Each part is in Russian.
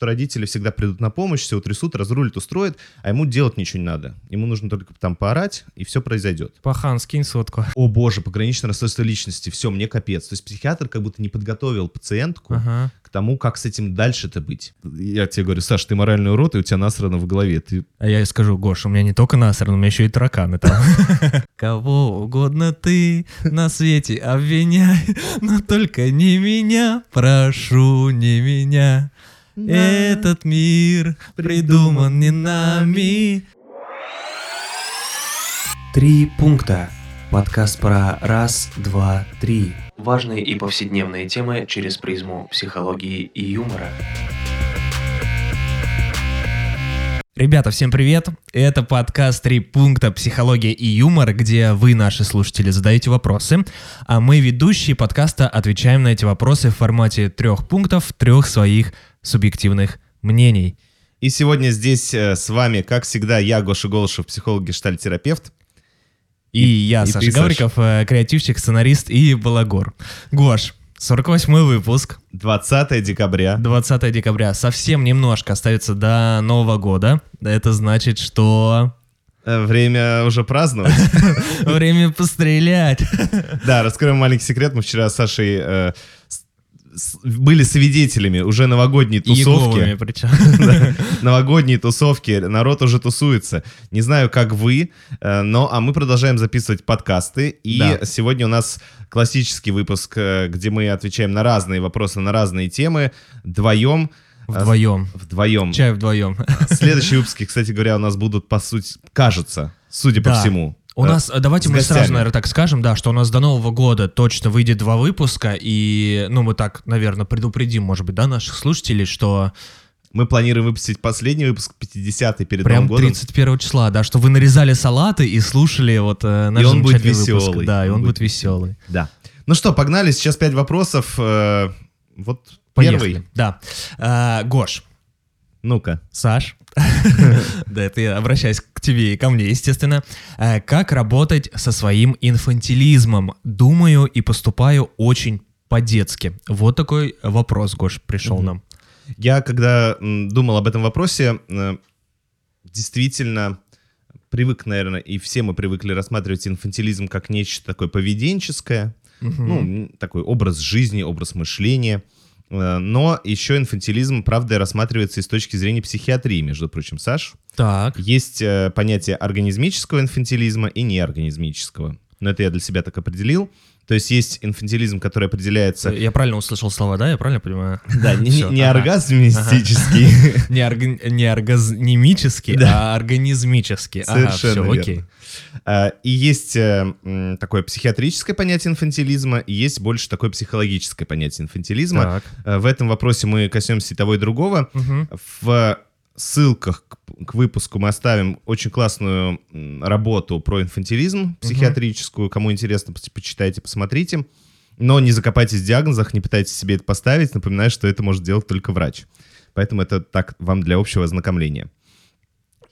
родители всегда придут на помощь, все утрясут, разрулят, устроят, а ему делать ничего не надо. Ему нужно только там поорать, и все произойдет. Пахан, скинь сотку. О боже, пограничное расстройство личности, все, мне капец. То есть психиатр как будто не подготовил пациентку Ага. к тому, как с этим дальше-то быть. Я тебе говорю, Саш, ты моральный урод, и у тебя насрано в голове. Ты А я ей скажу, Гош, у меня не только насрано, у меня еще и тараканы там. Кого угодно ты на свете обвиняй, но только не меня, прошу, не меня. Этот мир придуман не нами. Три пункта. Подкаст про раз, два, три. Важные и повседневные темы через призму психологии и юмора. Ребята, всем привет! Это подкаст «Три пункта. Психология и юмор», где вы, наши слушатели, задаете вопросы, а мы, ведущие подкаста, отвечаем на эти вопросы в формате трех пунктов, трех своих субъективных мнений. И сегодня здесь э, с вами, как всегда, я, Гоша Голышев, психолог, гештальтерапевт. И, я, и Саша ты. Гавриков, э, креативщик, сценарист и балагор. Гош, 48 выпуск, 20 декабря. 20 декабря. Совсем немножко остается до Нового года. Это значит, что Э, Время уже праздновать. время пострелять. Да, раскроем маленький секрет. Мы вчера с Сашей были свидетелями уже новогодней тусовки. причем. Новогодние тусовки. Народ уже тусуется. Не знаю, как вы, э, но а мы продолжаем записывать подкасты. И Да. сегодня у нас классический выпуск, э, где мы отвечаем на разные вопросы, на разные темы. Вдвоем. Э, Вдвоем. Вдвоем. Чай вдвоем. Следующие выпуски, кстати говоря, у нас будут, по сути, кажется, судя по всему. У э, нас, э, давайте мы гостями. сразу, наверное, так скажем, да, что у нас до Нового года точно выйдет два выпуска, и, ну, мы так, наверное, предупредим, может быть, да, наших слушателей, что Мы планируем выпустить последний выпуск, 50-й перед прям Новым годом. 31 числа, да, что вы нарезали салаты и слушали вот э, наш И он будет замечательный выпуск. веселый. Да, и он, Он будет веселый. Да. Ну что, погнали. Сейчас пять вопросов. э, Вот Поехали. первый. Да. А, Гош, Ну-ка. Саш, да, это я обращаюсь к тебе и ко мне, естественно. Э, Как работать со своим инфантилизмом? Думаю и поступаю очень по-детски. Вот такой вопрос, Гош, пришел нам. Я, когда думал об этом вопросе, э, действительно привык, наверное, и все мы привыкли рассматривать инфантилизм как нечто такое поведенческое, ну, такой образ жизни, образ мышления. Э, Но еще инфантилизм, правда, рассматривается и с точки зрения психиатрии, между прочим, Саш. Так, Есть э, понятие организмического инфантилизма и неорганизмического. Но это я для себя так определил. То есть есть инфантилизм, который определяется... я правильно услышал слова, да? Я правильно понимаю? Да, не, оргазмистический. Не, орга- не оргазмический, а организмический. Совершенно верно. А, И есть э, такое психиатрическое понятие инфантилизма, и есть больше такое психологическое понятие инфантилизма. Э, В этом вопросе мы коснемся и того, и другого. В ссылках к, к выпуску мы оставим очень классную работу про инфантилизм психиатрическую. Кому интересно, почитайте, посмотрите. Но не закопайтесь в диагнозах, не пытайтесь себе это поставить. Напоминаю, что это может делать только врач. Поэтому это так вам для общего ознакомления.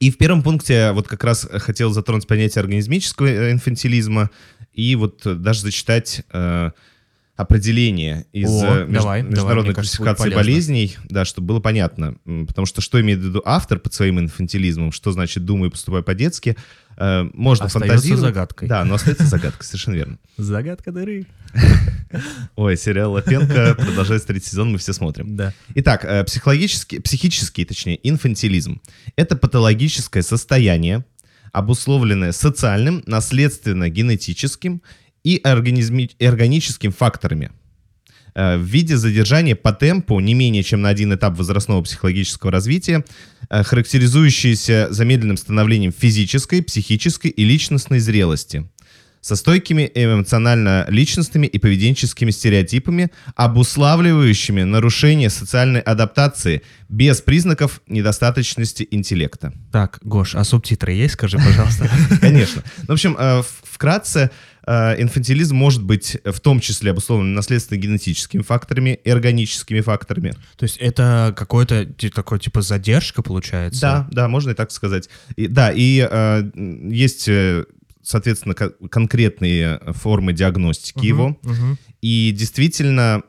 И в первом пункте вот как раз хотел затронуть понятие организмического э, инфантилизма и вот даже зачитать э, определение из О, э, меж- давай, давай, международной кажется, будет классификации полезно. болезней, да, чтобы было понятно. Потому что что имеет в виду автор под своим инфантилизмом, что значит думаю и поступаю по-детски, э, можно Остается фантазировать. загадкой. Да, но остается загадкой, совершенно верно. Загадка дыры. Ой, сериал «Лапенко» продолжается третий сезон, мы все смотрим. Да. Итак, э, психологический, психический, точнее, инфантилизм – это патологическое состояние, обусловленное социальным, наследственно-генетическим и организми- органическим факторами э, в виде задержания по темпу не менее чем на один этап возрастного психологического развития, э, характеризующиеся замедленным становлением физической, психической и личностной зрелости, со стойкими эмоционально-личностными и поведенческими стереотипами, обуславливающими нарушение социальной адаптации без признаков недостаточности интеллекта. Так, Гош, а субтитры есть, скажи, пожалуйста? Конечно. В общем, э, вкратце, инфантилизм может быть в том числе обусловлен наследственно-генетическими факторами и органическими факторами. То есть это какой-то такой типа задержка получается? Да, да, можно и так сказать. И, да, и э, есть, э, соответственно, ко- конкретные формы диагностики Мгм, его. мгм. И действительно,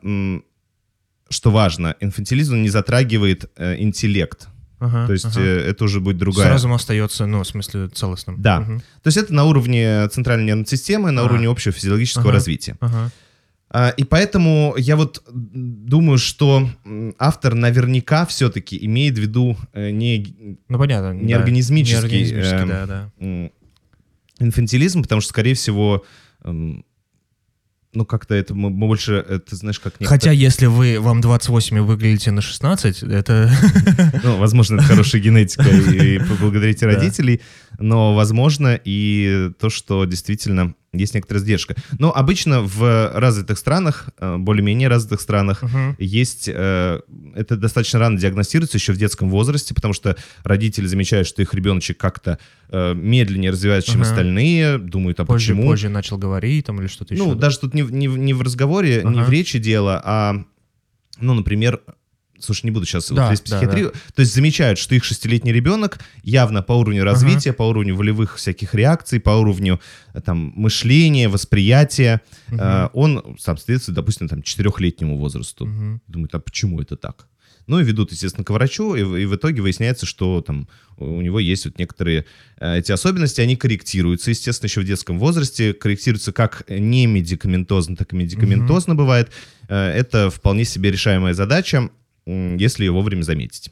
что важно, инфантилизм не затрагивает э, интеллект. Ага, То есть ага. э, это уже будет другая... Сразу остается, ну, в смысле, целостным. Да. Мгм. То есть это на уровне центральной нервной системы, на Ага. уровне общего физиологического Ага. развития. Ага. А, И поэтому я вот думаю, что автор наверняка все-таки имеет в виду э, не Ну, понятно. Не да. организмический, Не организмический, эм, да, да. инфантилизм, потому что, скорее всего, м, ну как-то это мы мы больше, это знаешь, как некто- Хотя, если вы, вам 28 и выглядите на 16, это... Ну, возможно, это хорошая генетика, и поблагодарите Да. родителей, но, возможно, и то, что действительно есть некоторая сдержка. Но обычно в развитых странах, э, более-менее развитых странах, Мгм. есть, э, это достаточно рано диагностируется еще в детском возрасте, потому что родители замечают, что их ребеночек как-то э, медленнее развивается, чем Ага. остальные, думают, а Позже, почему. позже начал говорить там или что-то еще. Ну, да? даже тут не, в- не, не в разговоре, не Ага. в речи дело, а, ну, например, слушай, не буду сейчас Да, вот лезть в да, психиатрию, то есть замечают, что их шестилетний ребенок явно по уровню развития, по уровню волевых всяких реакций, по уровню э, там мышления, восприятия, Мгм. э, он соответствует, допустим, там четырехлетнему возрасту. Мгм. Думают, а почему это так? Ну и ведут, естественно, к врачу, и, в- и в итоге выясняется, что там у него есть вот некоторые э, эти особенности, они корректируются, естественно, еще в детском возрасте, корректируются как не медикаментозно, так и медикаментозно бывает. Э, это вполне себе решаемая задача, если ее вовремя заметить.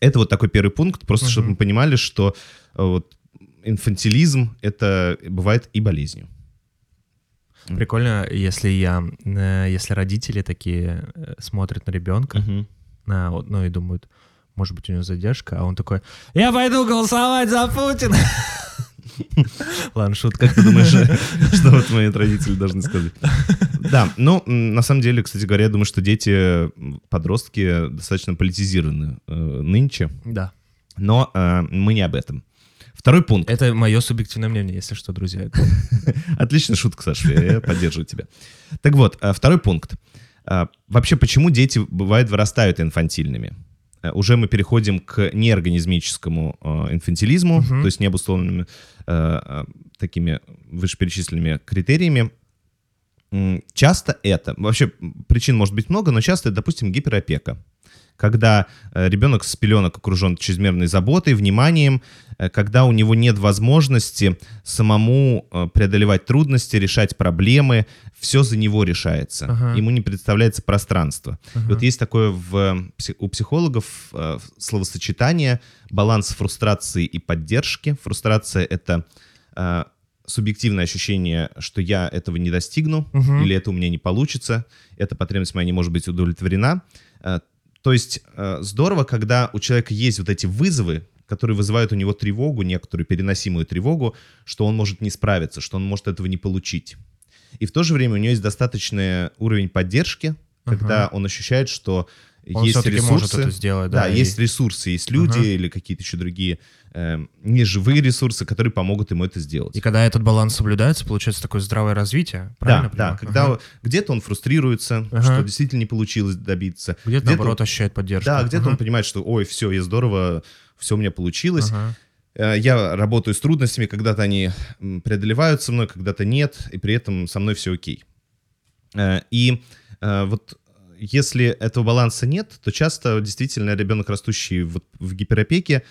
Это вот такой первый пункт, просто Мгм. чтобы мы понимали, что э, вот инфантилизм это бывает и болезнью. Прикольно, если я, э, если родители такие э, смотрят на ребенка, на, вот, ну и думают, может быть, у него задержка, а он такой, я пойду голосовать за Путина. Ладно, шутка. Как ты думаешь, что вот мои родители должны сказать? Да, ну, на самом деле, кстати говоря, я думаю, что дети, подростки достаточно политизированы э, нынче, Да. но э, мы не об этом. Второй пункт. Это мое субъективное мнение, если что, друзья. Отличная шутка, Саша, я поддерживаю тебя. Так вот, э, второй пункт. Вообще, почему дети, бывает, вырастают инфантильными? Уже мы переходим к неорганизмическому инфантилизму, то есть необусловленными такими вышеперечисленными критериями. Часто это, вообще причин может быть много, но часто это, допустим, гиперопека. Когда э, ребенок с пеленок окружен чрезмерной заботой, вниманием, э, когда у него нет возможности самому э, преодолевать трудности, решать проблемы, все за него решается. Ага. Ему не представляется пространство. И Ага. Вот есть такое в, у психологов словосочетание баланс фрустрации и поддержки. Фрустрация — это субъективное ощущение, что я этого не достигну, Мгм. или это у меня не получится, эта потребность моя не может быть удовлетворена. Э, То есть э, здорово, когда у человека есть вот эти вызовы, которые вызывают у него тревогу, некоторую переносимую тревогу, что он может не справиться, что он может этого не получить. И в то же время у него есть достаточный уровень поддержки, когда Ага. он ощущает, что Он есть все-таки ресурсы. может это сделать, да. Да, и- есть ресурсы, есть люди Ага. или какие-то еще другие э, неживые ресурсы, которые помогут ему это сделать. И когда этот баланс соблюдается, получается такое здравое развитие. Правильно Да, да, понимаю? когда Ага. где-то он фрустрируется, Ага. что действительно не получилось добиться. Где-то, наоборот, ощущает поддержку. Да, где-то Ага. он понимает, что, ой, все, я здорово, все у меня получилось. Э, Я работаю с трудностями, когда-то они м, преодолевают со мной, когда-то нет, и при этом со мной все окей. Э, И э, вот если этого баланса нет, то часто действительно ребенок, растущий вот в гиперопеке,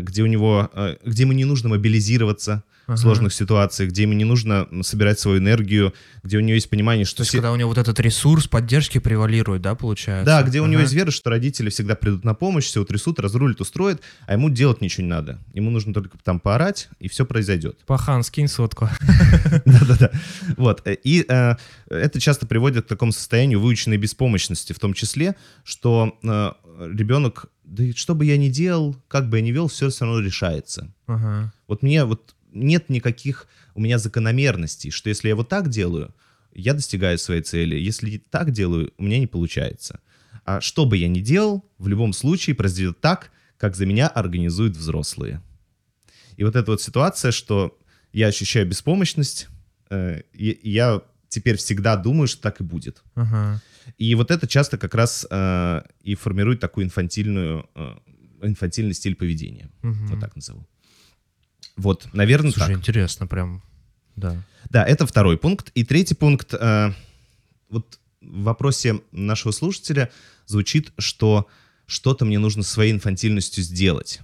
где у него, э, где ему не нужно мобилизироваться в Ага. сложных ситуациях, где ему не нужно собирать свою энергию, где у него есть понимание, что То есть, все- когда у него вот этот ресурс поддержки превалирует, да, получается? да, где у него Ага. есть вера, что родители всегда придут на помощь, все утрясут, разрулят, устроят, а ему делать ничего не надо. Ему нужно только там поорать, и все произойдет. Пахан, скинь сотку. Да-да-да. Вот. э, И э, это часто приводит к такому состоянию выученной беспомощности, в том числе, что э, ребенок, да что бы я ни делал, как бы я ни вел, все все равно решается. Ага. Вот мне вот нет никаких у меня закономерностей, что если я вот так делаю, я достигаю своей цели. Если так делаю, у меня не получается. А что бы я ни делал, в любом случае произойдет так, как за меня организуют взрослые. И вот эта вот ситуация, что я ощущаю беспомощность, э, и и я теперь всегда думаю, что так и будет. Ага. И вот это часто как раз э, и формирует такую инфантильную, э, инфантильный стиль поведения. Мгм. Вот так назову. Вот, наверное, Слушай, так. интересно прям. Да. Да, это второй пункт. И третий пункт. э, вот в вопросе нашего слушателя звучит, что что-то мне нужно своей инфантильностью сделать.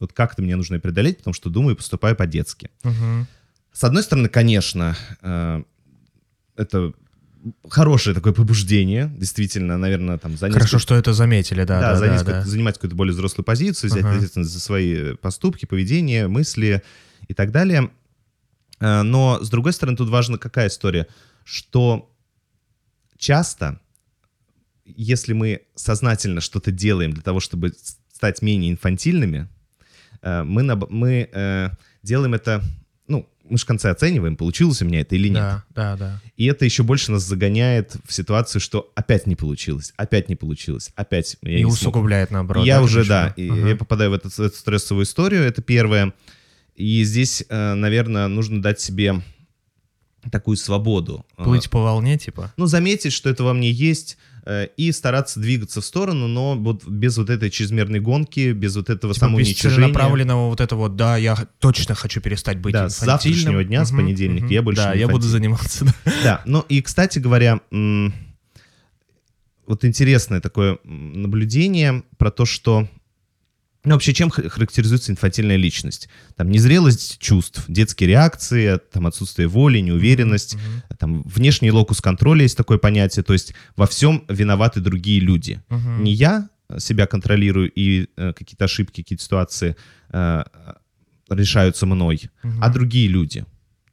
Вот как-то мне нужно преодолеть, потому что думаю и поступаю по-детски. Мгм. С одной стороны, конечно, э, это хорошее такое побуждение, действительно, наверное, там занять... Хорошо, что это заметили, да. да, да, занять да, да. занимать какую-то более взрослую позицию, взять Ага. ответственность за свои поступки, поведение, мысли и так далее. Э, Но, с другой стороны, тут важна какая история, что часто, если мы сознательно что-то делаем для того, чтобы стать менее инфантильными, э, мы, мы э, делаем это, мы же в конце оцениваем, получилось у меня это или нет. Да, да, да. И это еще больше нас загоняет в ситуацию, что опять не получилось, опять не получилось, опять я И не смог. усугубляет наоборот. И я да, уже, да, и Ага. я попадаю в, в эту стрессовую историю, это первое. И здесь, э, наверное, нужно дать себе такую свободу. Э, Плыть по волне, типа. Ну, заметить, что это во мне есть, э, и стараться двигаться в сторону, но вот без вот этой чрезмерной гонки, без вот этого Типа без самоуничижения. целенаправленного вот это вот, да, я точно хочу перестать быть Да, с инфантильным. завтрашнего дня, с Мгм, понедельника мгм. я больше Да, я буду заниматься. да. Да, ну и, кстати говоря, вот интересное такое наблюдение про то, что... Ну, вообще, чем характеризуется инфантильная личность? Там незрелость чувств, детские реакции, там отсутствие воли, неуверенность, Мгм. там внешний локус контроля есть такое понятие, то есть во всем виноваты другие люди. Мгм. Не я себя контролирую и э, какие-то ошибки, какие-то ситуации э, решаются мной, Мгм. а другие люди.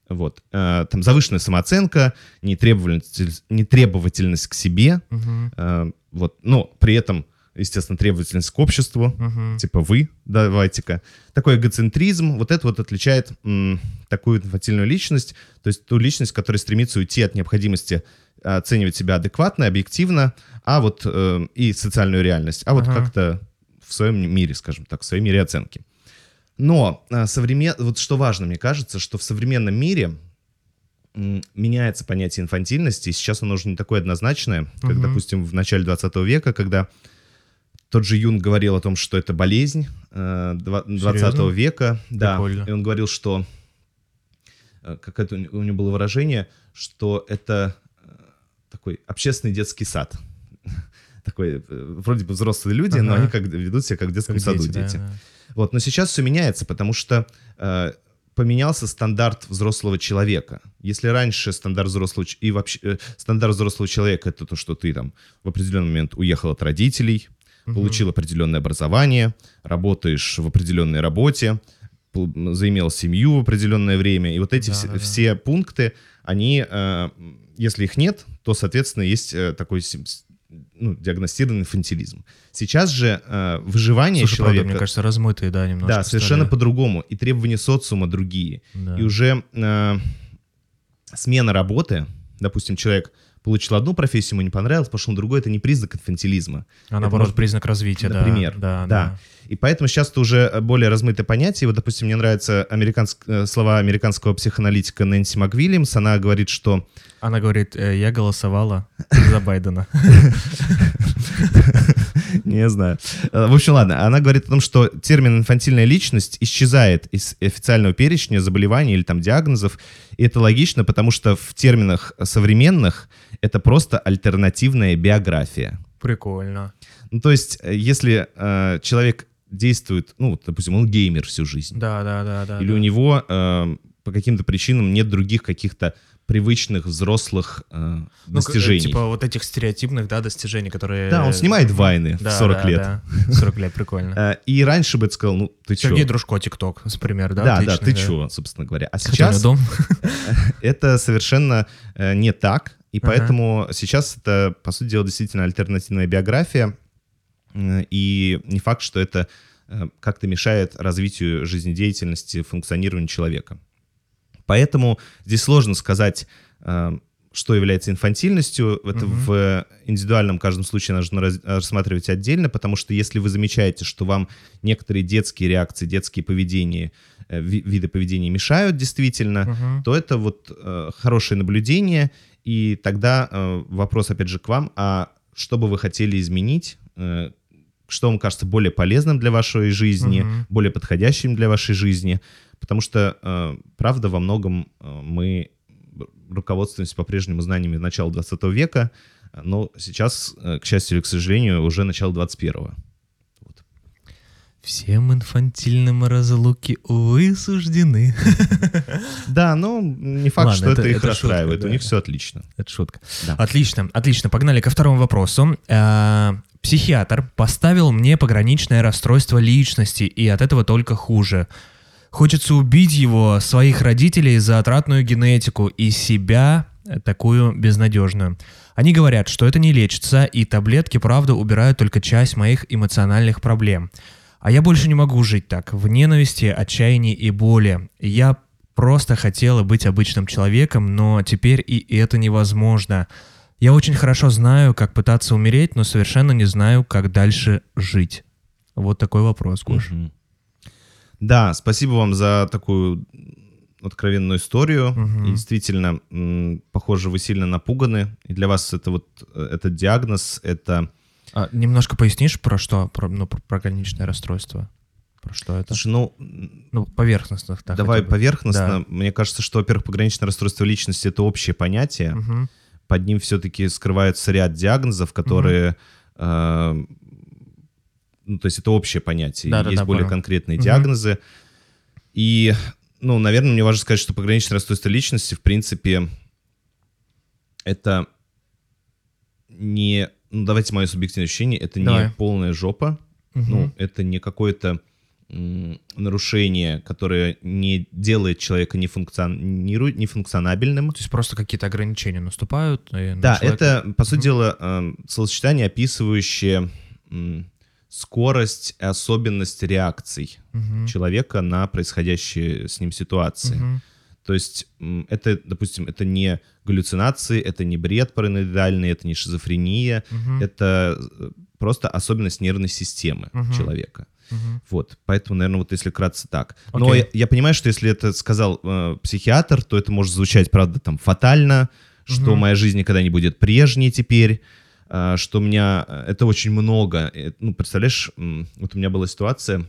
Вот. Э, Там завышенная самооценка, нетребовательность, нетребовательность к себе, Мгм. э, вот, но при этом, естественно, требовательность к обществу, Мгм. типа вы, давайте-ка. Такой эгоцентризм, вот это вот отличает м, такую инфантильную личность, то есть ту личность, которая стремится уйти от необходимости э, оценивать себя адекватно, объективно, а вот э, и социальную реальность, а вот Ага. как-то в своем мире, скажем так, в своей мире оценки. Но э, современ... вот что важно, мне кажется, что в современном мире меняется понятие инфантильности, и сейчас оно уже не такое однозначное, как, Мгм. допустим, в начале 20 века, когда тот же Юнг говорил о том, что это болезнь э, два- 20 Серьезно? века. Да. Прикольно. И он говорил, что э, как это у него- было выражение, что это э, такой общественный детский сад. Такой, э, вроде бы взрослые люди, но Ага. они как ведут себя как в детском Как саду дети, да, дети. да. Вот, но сейчас все меняется, потому что э, поменялся стандарт взрослого человека. Если раньше стандарт взрослого и вообще э, стандарт взрослого человека это то, что ты там в определенный момент уехал от родителей, Мгм. получил определенное образование, работаешь в определенной работе, заимел семью в определенное время, и вот эти Да, все, да, да. все пункты, они, э, если их нет, то, соответственно, есть э, такой ну, диагностированный инфантилизм. Сейчас же э, выживание Слушай, правда, человека... мне кажется, размытые, да, немножко. Да, совершенно по-другому. И требования социума другие. Да. И уже э, смена работы, допустим, человек получил одну профессию, ему не понравилось, пошел на другую, это не признак инфантилизма. А наоборот, может- признак развития, да. Например, Да, да. да. И поэтому сейчас это уже более размытое понятие. Вот, допустим, мне нравятся американск- э, слова американского психоаналитика Нэнси МакВильямс. Она говорит, что Она говорит, «Э, я голосовала за Байдена. Не знаю. Э, В общем, ладно. Она говорит о том, что термин инфантильная личность исчезает из официального перечня заболеваний или там диагнозов. И это логично, потому что в терминах современных это просто альтернативная биография. Прикольно. Ну, то есть, э, если э, человек действует, ну, вот, допустим, он геймер всю жизнь, Да, да, да, да. или да. у него э, по каким-то причинам нет других каких-то привычных взрослых э, Ну, к- достижений. Типа вот этих стереотипных, да, достижений, которые... да, он снимает вайны Да, в 40 да, лет. да. 40 лет, прикольно. Э, И раньше бы это сказал, ну, ты чё? Сергей Дружко, ТикТок, например, да? Да, да, ты чё, собственно говоря. А сейчас дом. это совершенно э, не так, и поэтому сейчас это, по сути дела, действительно альтернативная биография, э, и не факт, что это э, как-то мешает развитию жизнедеятельности, функционированию человека. Поэтому здесь сложно сказать, э, что является инфантильностью. Это Мгм. в индивидуальном каждом случае нужно раз- рассматривать отдельно, потому что если вы замечаете, что вам некоторые детские реакции, детские поведения, э, ви- виды поведения мешают действительно, Мгм. то это вот э, хорошее наблюдение, и тогда э, вопрос опять же к вам, а что бы вы хотели изменить, э, что вам кажется более полезным для вашей жизни, Мгм. более подходящим для вашей жизни, потому что, э, правда, во многом э, мы руководствуемся по-прежнему знаниями начала 20 века, но сейчас, э, к счастью или к сожалению, уже начало 21-го. Всем инфантильным разлуки, увы, суждены. Да, но не факт, Ладно, что это, это- их это расстраивает. шутка, У них все отлично. Это шутка. Да. Отлично, отлично. Погнали ко второму вопросу. Психиатр поставил мне пограничное расстройство личности, и от этого только хуже. Хочется убить его, своих родителей за отратную генетику и себя э, такую безнадежную. Они говорят, что это не лечится, и таблетки, правда, убирают только часть моих эмоциональных проблем. А я больше не могу жить так, в ненависти, отчаянии и боли. Я просто хотела быть обычным человеком, но теперь и это невозможно. Я очень хорошо знаю, как пытаться умереть, но совершенно не знаю, как дальше жить. Вот такой вопрос, Гош. Мгм. Да, спасибо вам за такую откровенную историю. Мгм. И действительно, похоже, вы сильно напуганы. И для вас это вот э, этот диагноз, это... А, немножко пояснишь, про что? Про, ну, про, про граничное расстройство. Про что это? Слушай, ну, Ну, поверхностно. так давай поверхностно. Да. Мне кажется, что, во-первых, пограничное расстройство личности — это общее понятие. Мгм. Под ним все-таки скрывается ряд диагнозов, которые... э, ну, то есть это общее понятие. Да-да-да, Есть более понял. конкретные Мгм. диагнозы. И, ну, наверное, мне важно сказать, что пограничное расстройство личности, в принципе, это не... Ну, давайте мое субъективное ощущение. Это Давай. не полная жопа. Мгм. Ну, это не какое-то нарушение, которое не делает человека нефункциониру- нефункционабельным. То есть просто какие-то ограничения наступают. на Да, человека- это, по сути дела, эм, словосочетание, описывающее скорость и особенность реакций Мгм. человека на происходящие с ним ситуации. Мгм. То есть это, допустим, это не галлюцинации, это не бред параноидальный, это не шизофрения, Мгм. это э, просто особенность нервной системы Мгм. человека. Мгм. Вот, поэтому, наверное, вот если кратце так. Но Окей. я, я понимаю, что если это сказал э, психиатр, то это может звучать, правда, там фатально, что Мгм. моя жизнь никогда не будет прежней теперь, э, что у меня э, это очень много. Э, Ну, представляешь, вот у меня была ситуация,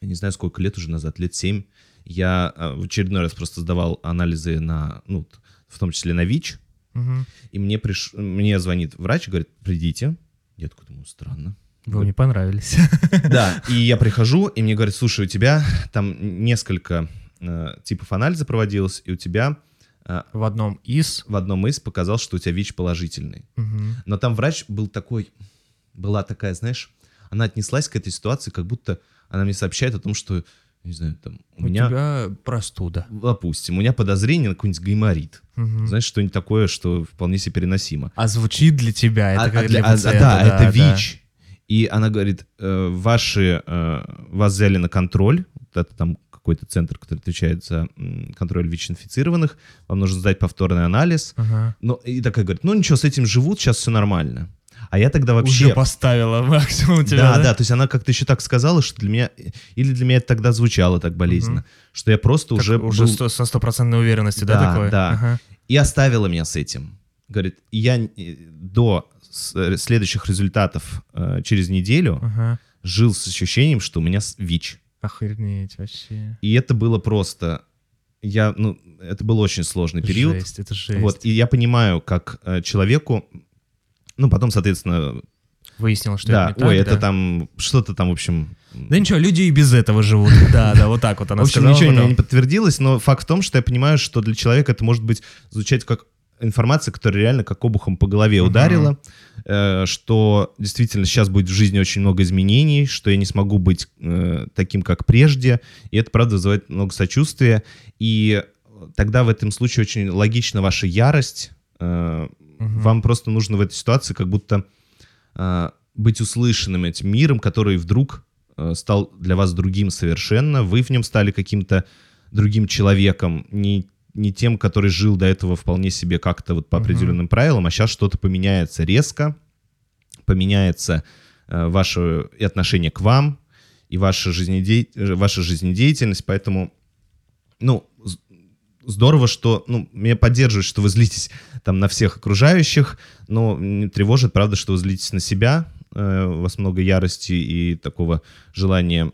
я не знаю, сколько лет уже назад, лет семь, я э, в очередной раз просто сдавал анализы на, ну, в том числе на ВИЧ, Мгм. и мне, приш... мне звонит врач говорит, придите. Я такой думаю, странно. Вы мне понравились. Да, и я прихожу, и мне говорят, слушай, у тебя там несколько э, типов анализа проводилось, и у тебя э, В одном из... в одном из показал, что у тебя ВИЧ положительный. Мгм. Но там врач был такой, была такая, знаешь, она отнеслась к этой ситуации, как будто она мне сообщает о том, что, не знаю, там, у, У меня, тебя простуда. допустим, у меня подозрение на какой-нибудь гайморит. Мгм. Знаешь, что-нибудь такое, что вполне себе переносимо. А звучит для тебя, это А- как а для для- а- пациента, да, это да. ВИЧ. И она говорит, э, ваши, э, вас взяли на контроль, вот это там какой-то центр, который отвечает за контроль ВИЧ-инфицированных, вам нужно сдать повторный анализ. Ага. Ну, и такая говорит, ну ничего, с этим живут, сейчас все нормально. А я тогда вообще... Уже поставила максимум тебя, да, да? да, то есть она как-то еще так сказала, что для меня, или для меня это тогда звучало так болезненно, что я просто Как уже, уже был- со стопроцентной уверенностью, да, Да, такое? да. Ага. и оставила меня с этим. Говорит, я э, до следующих результатов э, через неделю Ага. жил с ощущением, что у меня ВИЧ. Охренеть вообще. И это было просто... Я, ну, это был очень сложный период. Жесть, это жесть. Вот, и я понимаю, как э, человеку... Ну, потом, соответственно, Выяснилось, что да, это не ой, так, это да? там, что-то там, в общем... Да ничего, люди и без этого живут. Да, да, вот так вот она в общем, сказала ничего потом. не подтвердилось, но факт в том, что я понимаю, что для человека это может быть звучать как информация, которая реально как обухом по голове Мгм. ударила, э, что действительно сейчас будет в жизни очень много изменений, что я не смогу быть э, таким, как прежде, и это, правда, вызывает много сочувствия, и тогда в этом случае очень логична ваша ярость, э, Мгм. вам просто нужно в этой ситуации как будто э, быть услышанным этим миром, который вдруг э, стал для вас другим совершенно, вы в нем стали каким-то другим человеком, не, не тем, который жил до этого вполне себе как-то вот по определенным правилам, а сейчас что-то поменяется резко, поменяется э, ваше и отношение к вам, и ваша, жизнедей... э, ваша жизнедеятельность, поэтому, ну, здорово, что, ну, меня поддерживает, что вы злитесь там на всех окружающих, но тревожит, правда, что вы злитесь на себя, э, у вас много ярости и такого желания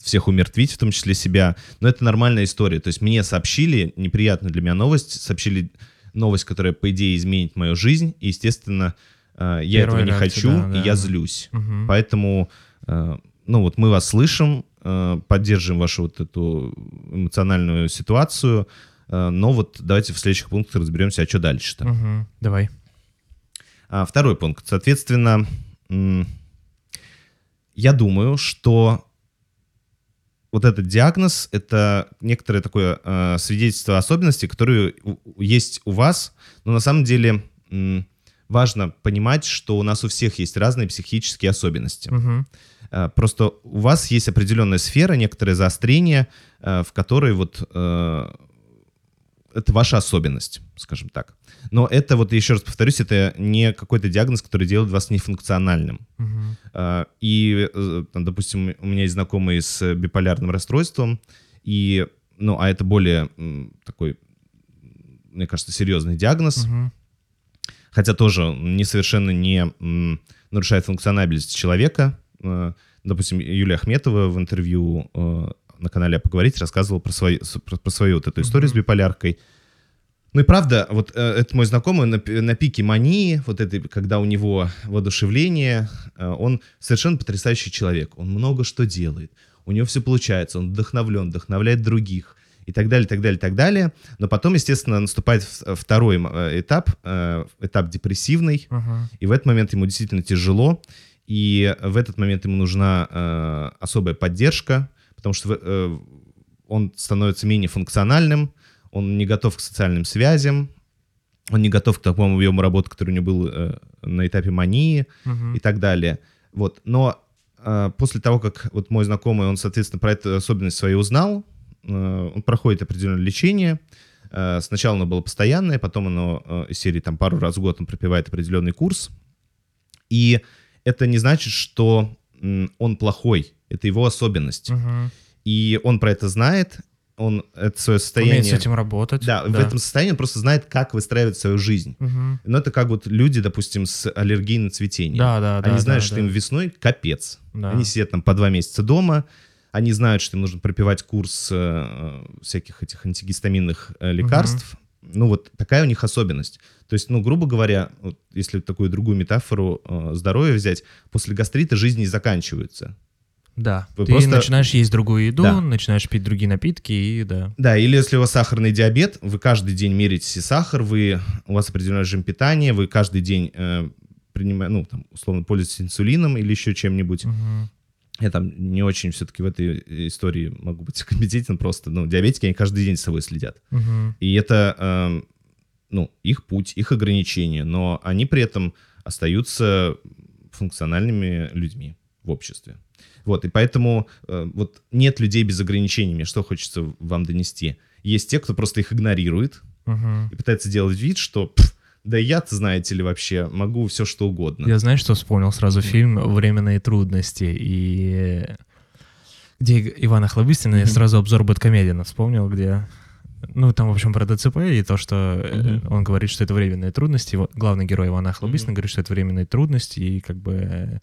всех умертвить, в том числе себя. Но это нормальная история. То есть мне сообщили, неприятная для меня новость, сообщили новость, которая, по идее, изменит мою жизнь. И, естественно, э, я Первая этого не реакция, хочу, да, и да, я да. злюсь. Мгм. Поэтому, э, ну вот мы вас слышим, э, поддерживаем вашу вот эту эмоциональную ситуацию, но вот давайте в следующих пунктах разберемся, а что дальше-то. Мгм. Давай. А, второй пункт. Соответственно, я думаю, что вот этот диагноз — это некоторое такое э, свидетельство особенностей, которые у- есть у вас, но на самом деле м, важно понимать, что у нас у всех есть разные психические особенности. Мгм. Э, Просто у вас есть определенная сфера, некоторое заострение, э, в которой вот э, это ваша особенность, скажем так. Но это, вот еще раз повторюсь, это не какой-то диагноз, который делает вас нефункциональным. Э, И, э, там, допустим, у меня есть знакомые с биполярным расстройством, и, ну, а это более такой, мне кажется, серьезный диагноз, Мгм. хотя тоже не совершенно не нарушает функциональность человека. Э, Допустим, Юлия Ахметова в интервью э, на канале «А «Поговорить» рассказывала про, свою про, про свою вот эту историю с биполяркой. Ну и правда, вот э, это мой знакомый на, на пике мании, вот этой, когда у него воодушевление, э, он совершенно потрясающий человек. Он много что делает. У него все получается, он вдохновлен, вдохновляет других и так далее, так далее, так далее. Но потом, естественно, наступает в- второй э, этап, э, этап депрессивный, Мгм. и в этот момент ему действительно тяжело, и в этот момент ему нужна э, особая поддержка, потому что э, он становится менее функциональным, он не готов к социальным связям, он не готов к такому объему работы, который у него был э, на этапе мании Мгм. и так далее. Вот. Но э, после того, как вот мой знакомый, он, соответственно, про эту особенность свою узнал, э, он проходит определенное лечение. Э, сначала оно было постоянное, потом оно э, из серии там пару раз в год он пропивает определенный курс. И это не значит, что он плохой. Это его особенность. Мгм. И он про это знает, он это свое состояние... Умеет с этим работать. Да, в этом состоянии он просто знает, как выстраивать свою жизнь. Мгм. Но это как вот люди, допустим, с аллергией на цветение. Да, да, да. Они знают, да, что да. им весной капец. Да. Они сидят там по два месяца дома, они знают, что им нужно пропивать курс э, всяких этих антигистаминных э, лекарств. Ну вот такая у них особенность. То есть, ну, грубо говоря, вот если такую другую метафору э, здоровья взять, после гастрита жизнь не заканчивается. Да. Вы Ты просто- начинаешь есть другую еду, Да. начинаешь пить другие напитки, и да. Да, или если у вас сахарный диабет, вы каждый день меряете себе сахар, вы, у вас определенный режим питания, вы каждый день э, принимаете, ну, там, условно, пользуетесь инсулином или еще чем-нибудь. Мгм. Я там не очень все-таки в этой истории могу быть компетентен, просто, ну, диабетики, они каждый день с собой следят. Мгм. И это, эм, ну, их путь, их ограничения, но они при этом остаются функциональными людьми в обществе. Вот, и поэтому э, вот нет людей без ограничений, мне что хочется вам донести. Есть те, кто просто их игнорирует Мгм. и пытается делать вид, что «Пф, да я-то, знаете ли, вообще могу все что угодно. Я знаешь, что вспомнил сразу фильм «Временные трудности» и где Ивана Охлобыстина, я Мгм. сразу обзор Бэткомедиана вспомнил, где ну, там, в общем, про ДЦП и то, что Мгм. он говорит, что это временные трудности. Вот главный герой Ивана Охлобыстина Мгм. говорит, что это временные трудности, и как бы э,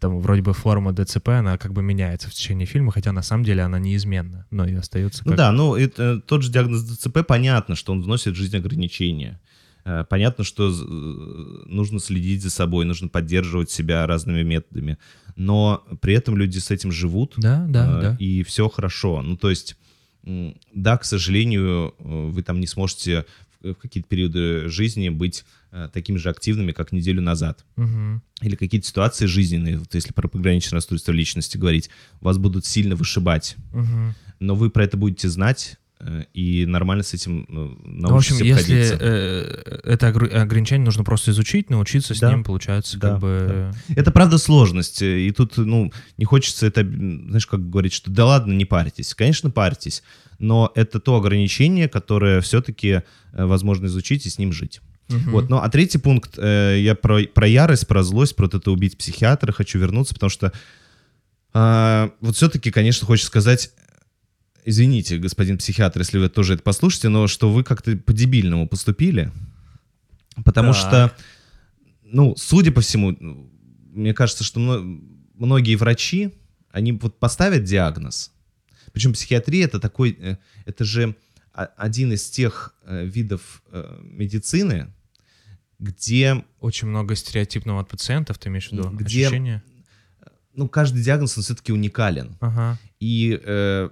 там вроде бы форма ДЦП, она как бы меняется в течение фильма, хотя на самом деле она неизменна, но и остается Ну как... да, ну это, тот же диагноз ДЦП, понятно, что он вносит в жизнь ограничения. Э, Понятно, что э, нужно следить за собой, нужно поддерживать себя разными методами. Но при этом люди с этим живут, Да, да, э, да. и все хорошо. Ну, то есть, да, к сожалению, э, вы там не сможете в в какие-то периоды жизни быть э, такими же активными, как неделю назад. Мгм. Или какие-то ситуации жизненные, вот если про пограничное расстройство личности говорить, вас будут сильно вышибать Мгм. но вы про это будете знать э, и нормально с этим э, Ну, в общем, если э, это огр- ограничение нужно просто изучить, научиться с Да. ним, получается, Да, как бы... Это правда сложность, э, и тут, ну, не хочется это, знаешь, как говорить, что да ладно, не парьтесь. Конечно, парьтесь, но это то ограничение, которое все-таки возможно изучить и с ним жить. Мгм. Вот, ну, а третий пункт, э, я про, про ярость, про злость, про это убить психиатра хочу вернуться, потому что а, вот все-таки, конечно, хочется сказать, извините, господин психиатр, если вы тоже это послушаете, но что вы как-то по-дебильному поступили, потому Так. что, ну, судя по всему, мне кажется, что мно- многие врачи, Они вот поставят диагноз. Причем психиатрия это такой, э, это же один из тех э, видов э, медицины, где Очень много стереотипного от пациентов, ты имеешь в виду? Где- Ощущение? ну, каждый диагноз, он все-таки уникален. Ага. И э,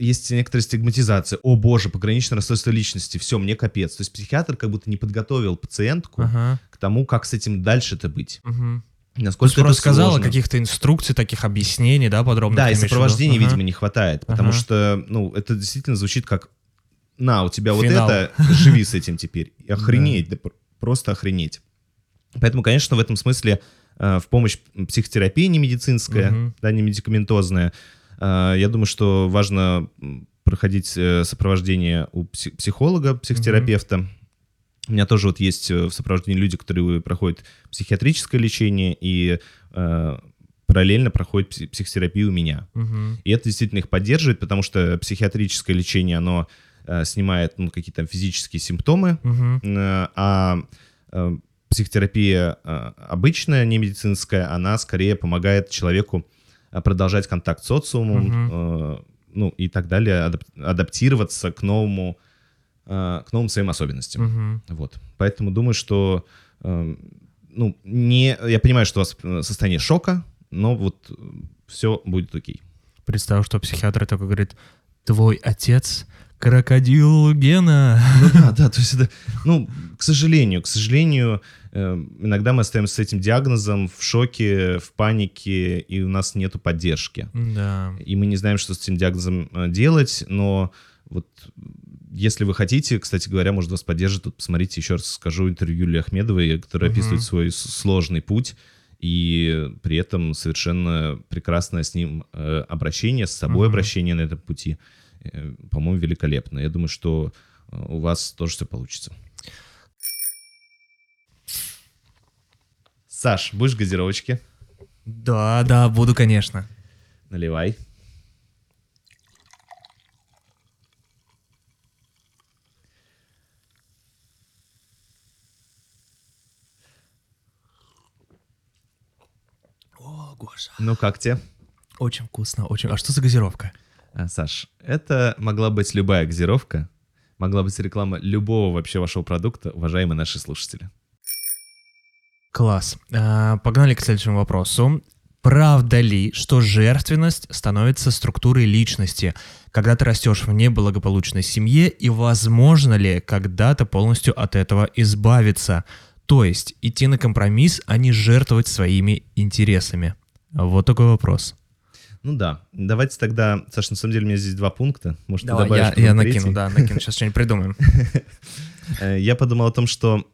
есть некоторая стигматизация. О боже, пограничное расстройство личности, все, мне капец. То есть психиатр как будто не подготовил пациентку Ага. к тому, как с этим дальше-то быть. Есть Насколько это рассказала сложно. каких-то инструкций, таких объяснений, да, подробно? Да, и сопровождения, видимо, не хватает, потому Ага. что, ну, это действительно звучит как на, у тебя вот Финал. это, живи с этим теперь. И охренеть, да пр- просто охренеть. Поэтому, конечно, в этом смысле э, в помощь психотерапия не медицинская, да, не медикаментозная. Э, Я думаю, что важно проходить э, сопровождение у пси- психолога, психотерапевта. У меня тоже вот есть э, в сопровождении люди, которые проходят психиатрическое лечение и э, параллельно проходят пси- психотерапию у меня. Мгм. И это действительно их поддерживает, потому что психиатрическое лечение, оно э, снимает ну, какие-то физические симптомы, Мгм. э, а э, психотерапия э, обычная, не медицинская, она скорее помогает человеку продолжать контакт с социумом, э, ну и так далее, адап- адаптироваться к новому, э, к новым своим особенностям. Мгм. Вот. Поэтому думаю, что э, ну, не, я понимаю, что у вас состояние шока, но вот все будет окей. Представь, что психиатр такой говорит, твой отец крокодил Гена. Ну да, да, то есть это, ну, к сожалению, к сожалению, э, иногда мы остаемся с этим диагнозом в шоке, в панике, и у нас нету поддержки. Да. И мы не знаем, что с этим диагнозом э, делать, но вот если вы хотите, кстати говоря, может вас поддержит, тут посмотрите, еще раз скажу интервью Юлии Ахмедовой, которая Мгм. описывает свой сложный путь, и при этом совершенно прекрасное с ним э, обращение, с собой Мгм. обращение на этом пути, по-моему, великолепно. Я думаю, что э, у вас тоже все получится. Саш, будешь газировочки? Да, да, буду, конечно. Наливай. О, Гоша. Ну как тебе? Очень вкусно, очень. А что за газировка? А, Саш, это могла быть любая газировка, могла быть реклама любого вообще вашего продукта, уважаемые наши слушатели. Класс. А, Погнали к следующему вопросу. Правда ли, что жертвенность становится структурой личности, когда ты растешь в неблагополучной семье, и возможно ли когда-то полностью от этого избавиться? То есть идти на компромисс, а не жертвовать своими интересами? Вот такой вопрос. Ну да, давайте тогда, Саш, на самом деле у меня здесь два пункта. Может, ты Давай, добавишь я, я накину, да, накину. Сейчас что-нибудь придумаем. Э, Я подумал о том, что,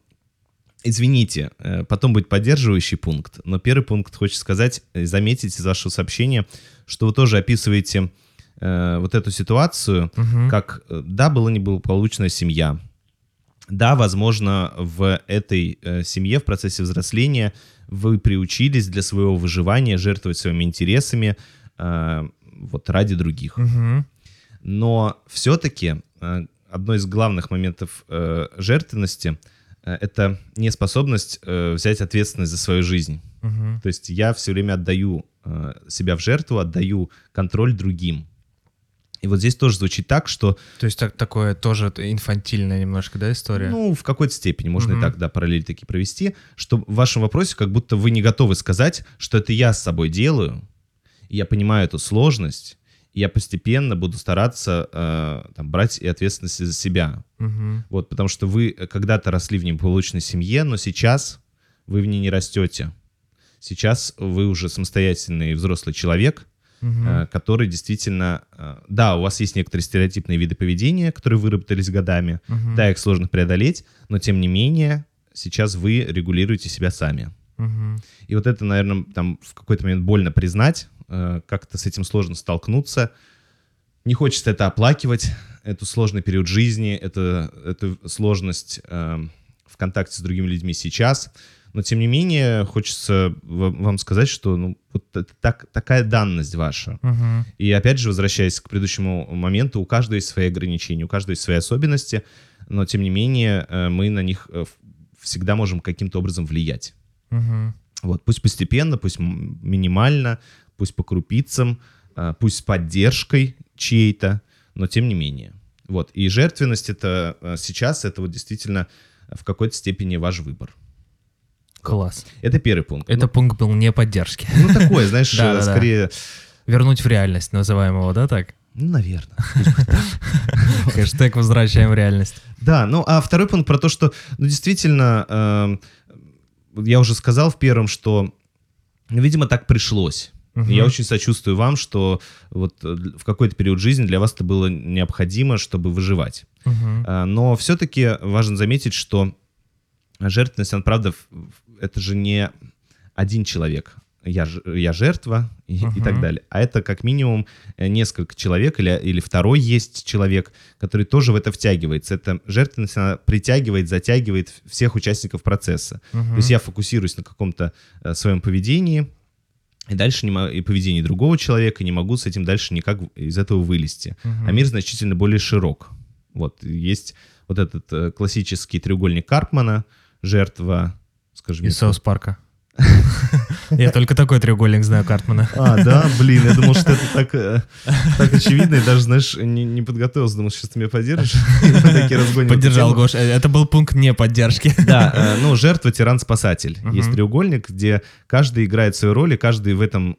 извините, э, потом будет поддерживающий пункт, но первый пункт хочется сказать, э, заметить из вашего сообщения, что вы тоже описываете э, вот эту ситуацию, Мгм. как, да, была неблагополучная семья, да, возможно, в этой э, семье в процессе взросления вы приучились для своего выживания жертвовать своими интересами э, вот ради других. Мгм. Но все-таки э, одно из главных моментов э, жертвенности э, это неспособность э, взять ответственность за свою жизнь. Мгм. То есть я все время отдаю э, себя в жертву, отдаю контроль другим. И вот здесь тоже звучит так, что, То есть так, такое тоже инфантильная немножко, да, история? ну, в какой-то степени, можно Мгм. и так, да, параллель таки провести, что в вашем вопросе как будто вы не готовы сказать, что это я с собой делаю, и я понимаю эту сложность, и я постепенно буду стараться э, там, брать и ответственность за себя. Мгм. Вот, потому что вы когда-то росли в неблагополучной семье, но сейчас вы в ней не растете. Сейчас вы уже самостоятельный взрослый человек, э, который действительно... э, Да, у вас есть некоторые стереотипные виды поведения, которые выработались годами. Мгм. Да, их сложно преодолеть, но тем не менее сейчас вы регулируете себя сами. Мгм. И вот это, наверное, там в какой-то момент больно признать, э, как-то с этим сложно столкнуться. Не хочется это оплакивать, эту сложный период жизни, это, эту сложность э, в контакте с другими людьми сейчас. Но, тем не менее, хочется ва- вам сказать, что ну, вот это так, такая данность ваша. Мгм. И опять же, возвращаясь к предыдущему моменту, у каждого есть свои ограничения, у каждого есть свои особенности, но, тем не менее, э, мы на них э, всегда можем каким-то образом влиять. Мгм. Вот, пусть постепенно, пусть минимально, пусть по крупицам, э, пусть с поддержкой чьей-то, но тем не менее. Вот. И жертвенность это э, сейчас, это вот действительно в какой-то степени ваш выбор. Класс. Это первый пункт. Это пункт был не поддержки. Ну, такой, знаешь, э, скорее... Вернуть в реальность, называем его, да, так? Ну, наверное. Хэштег «Возвращаем в реальность». Да, ну а второй пункт про то, что, ну, действительно, эм, я уже сказал в первом, что, видимо, так пришлось. Мгм. Я очень сочувствую вам, что вот э, в какой-то период жизни для вас это было необходимо, чтобы выживать. А, Но все-таки важно заметить, что жертвенность, она, правда, это же не один человек. Я, я жертва и, и Мгм. так далее. А это как минимум э, несколько человек или, или второй есть человек, который тоже в это втягивается. Эта жертвенность, она притягивает, затягивает всех участников процесса. Мгм. То есть я фокусируюсь на каком-то э, своем поведении, и дальше не и поведении другого человека, не могу с этим дальше никак из этого вылезти. Мгм. А мир значительно более широк. Вот есть вот этот э, классический треугольник Карпмана, жертва, скажем, Из Саус Парка. Я только такой треугольник знаю Картмана. А, да, блин, я думал, что это так, э, так очевидно, и даже, знаешь, не, не подготовился, думал, сейчас ты меня поддержишь. Такие разгоним Поддержал. Гош. Э, Это был пункт не поддержки. Да, э, ну, жертва, тиран, спасатель. Есть треугольник, где каждый играет свою роль, и каждый в этом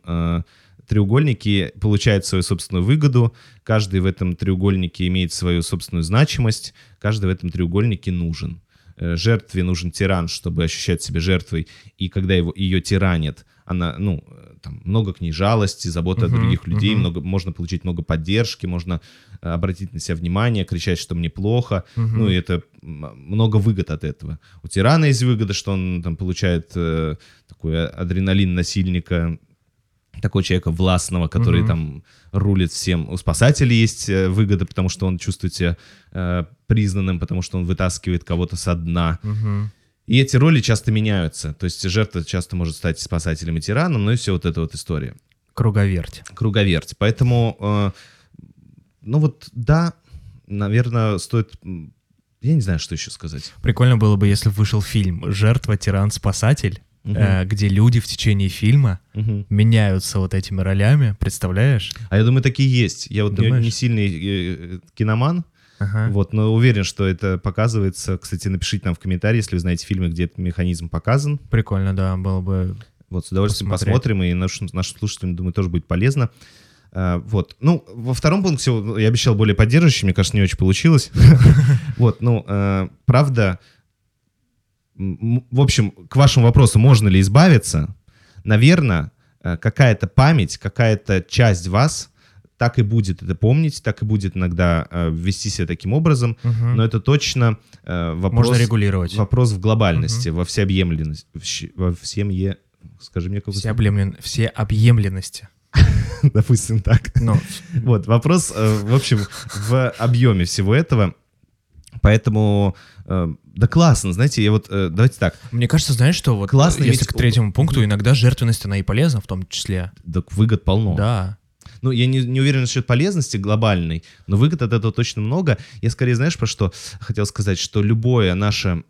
треугольнике получает свою собственную выгоду, каждый в этом треугольнике имеет свою собственную значимость, каждый в этом треугольнике нужен. Э, Жертве нужен тиран, чтобы ощущать себя жертвой, и когда его, ее тиранят, она, ну, э, там, много к ней жалости, заботы о Мгм, других людей, мгм. много, можно получить много поддержки, можно э, обратить на себя внимание, кричать, что мне плохо, Мгм. ну, и это много выгод от этого. У тирана есть выгода, что он там получает э, такой адреналин насильника, такого человека властного, который Мгм. там рулит всем. У спасателя есть э, выгода, потому что он чувствует себя э, признанным, потому что он вытаскивает кого-то со дна. Мгм. И эти роли часто меняются. То есть жертва часто может стать спасателем и тираном, ну и все вот эта вот история. Круговерть. Круговерть. Поэтому, э, ну вот, да, наверное, стоит... Я не знаю, что еще сказать. Прикольно было бы, если бы вышел фильм «Жертва, тиран, спасатель», Мгм. э, где люди в течение фильма Мгм. меняются вот этими ролями, представляешь? А я думаю, такие есть. Я вот не, Думаешь? не сильный э, киноман, Ага. вот, но уверен, что это показывается. Кстати, напишите нам в комментарии, если вы знаете фильмы, где этот механизм показан. Прикольно, да, было бы. Вот, с удовольствием Посмотреть. посмотрим, и нашим, нашим слушателям, думаю, тоже будет полезно. А, вот. Ну, во втором пункте я обещал более поддерживающий, мне кажется, не очень получилось. Вот, ну, э, правда, в общем, к вашему вопросу, можно ли избавиться, наверное, э, какая-то память, какая-то часть вас так и будет это помнить, так и будет иногда э, вести себя таким образом, Мгм. но это точно э, вопрос... Можно регулировать. Вопрос в глобальности, во всеобъемленности, во всемье... Скажи мне, как Все, облемлен... Все объемленности. допустим, так. Ну, Вот, вопрос, э, в общем, в объеме всего этого. Поэтому, да классно, знаете, я вот, э, давайте так, мне кажется, знаешь, что вот Классно если иметь- к третьему пункту, иногда жертвенность, она и полезна в том числе. так выгод полно. Да. Ну, я не, не уверен насчет полезности глобальной, но выгод от этого точно много. Я скорее, знаешь, про что хотел сказать, что любое наше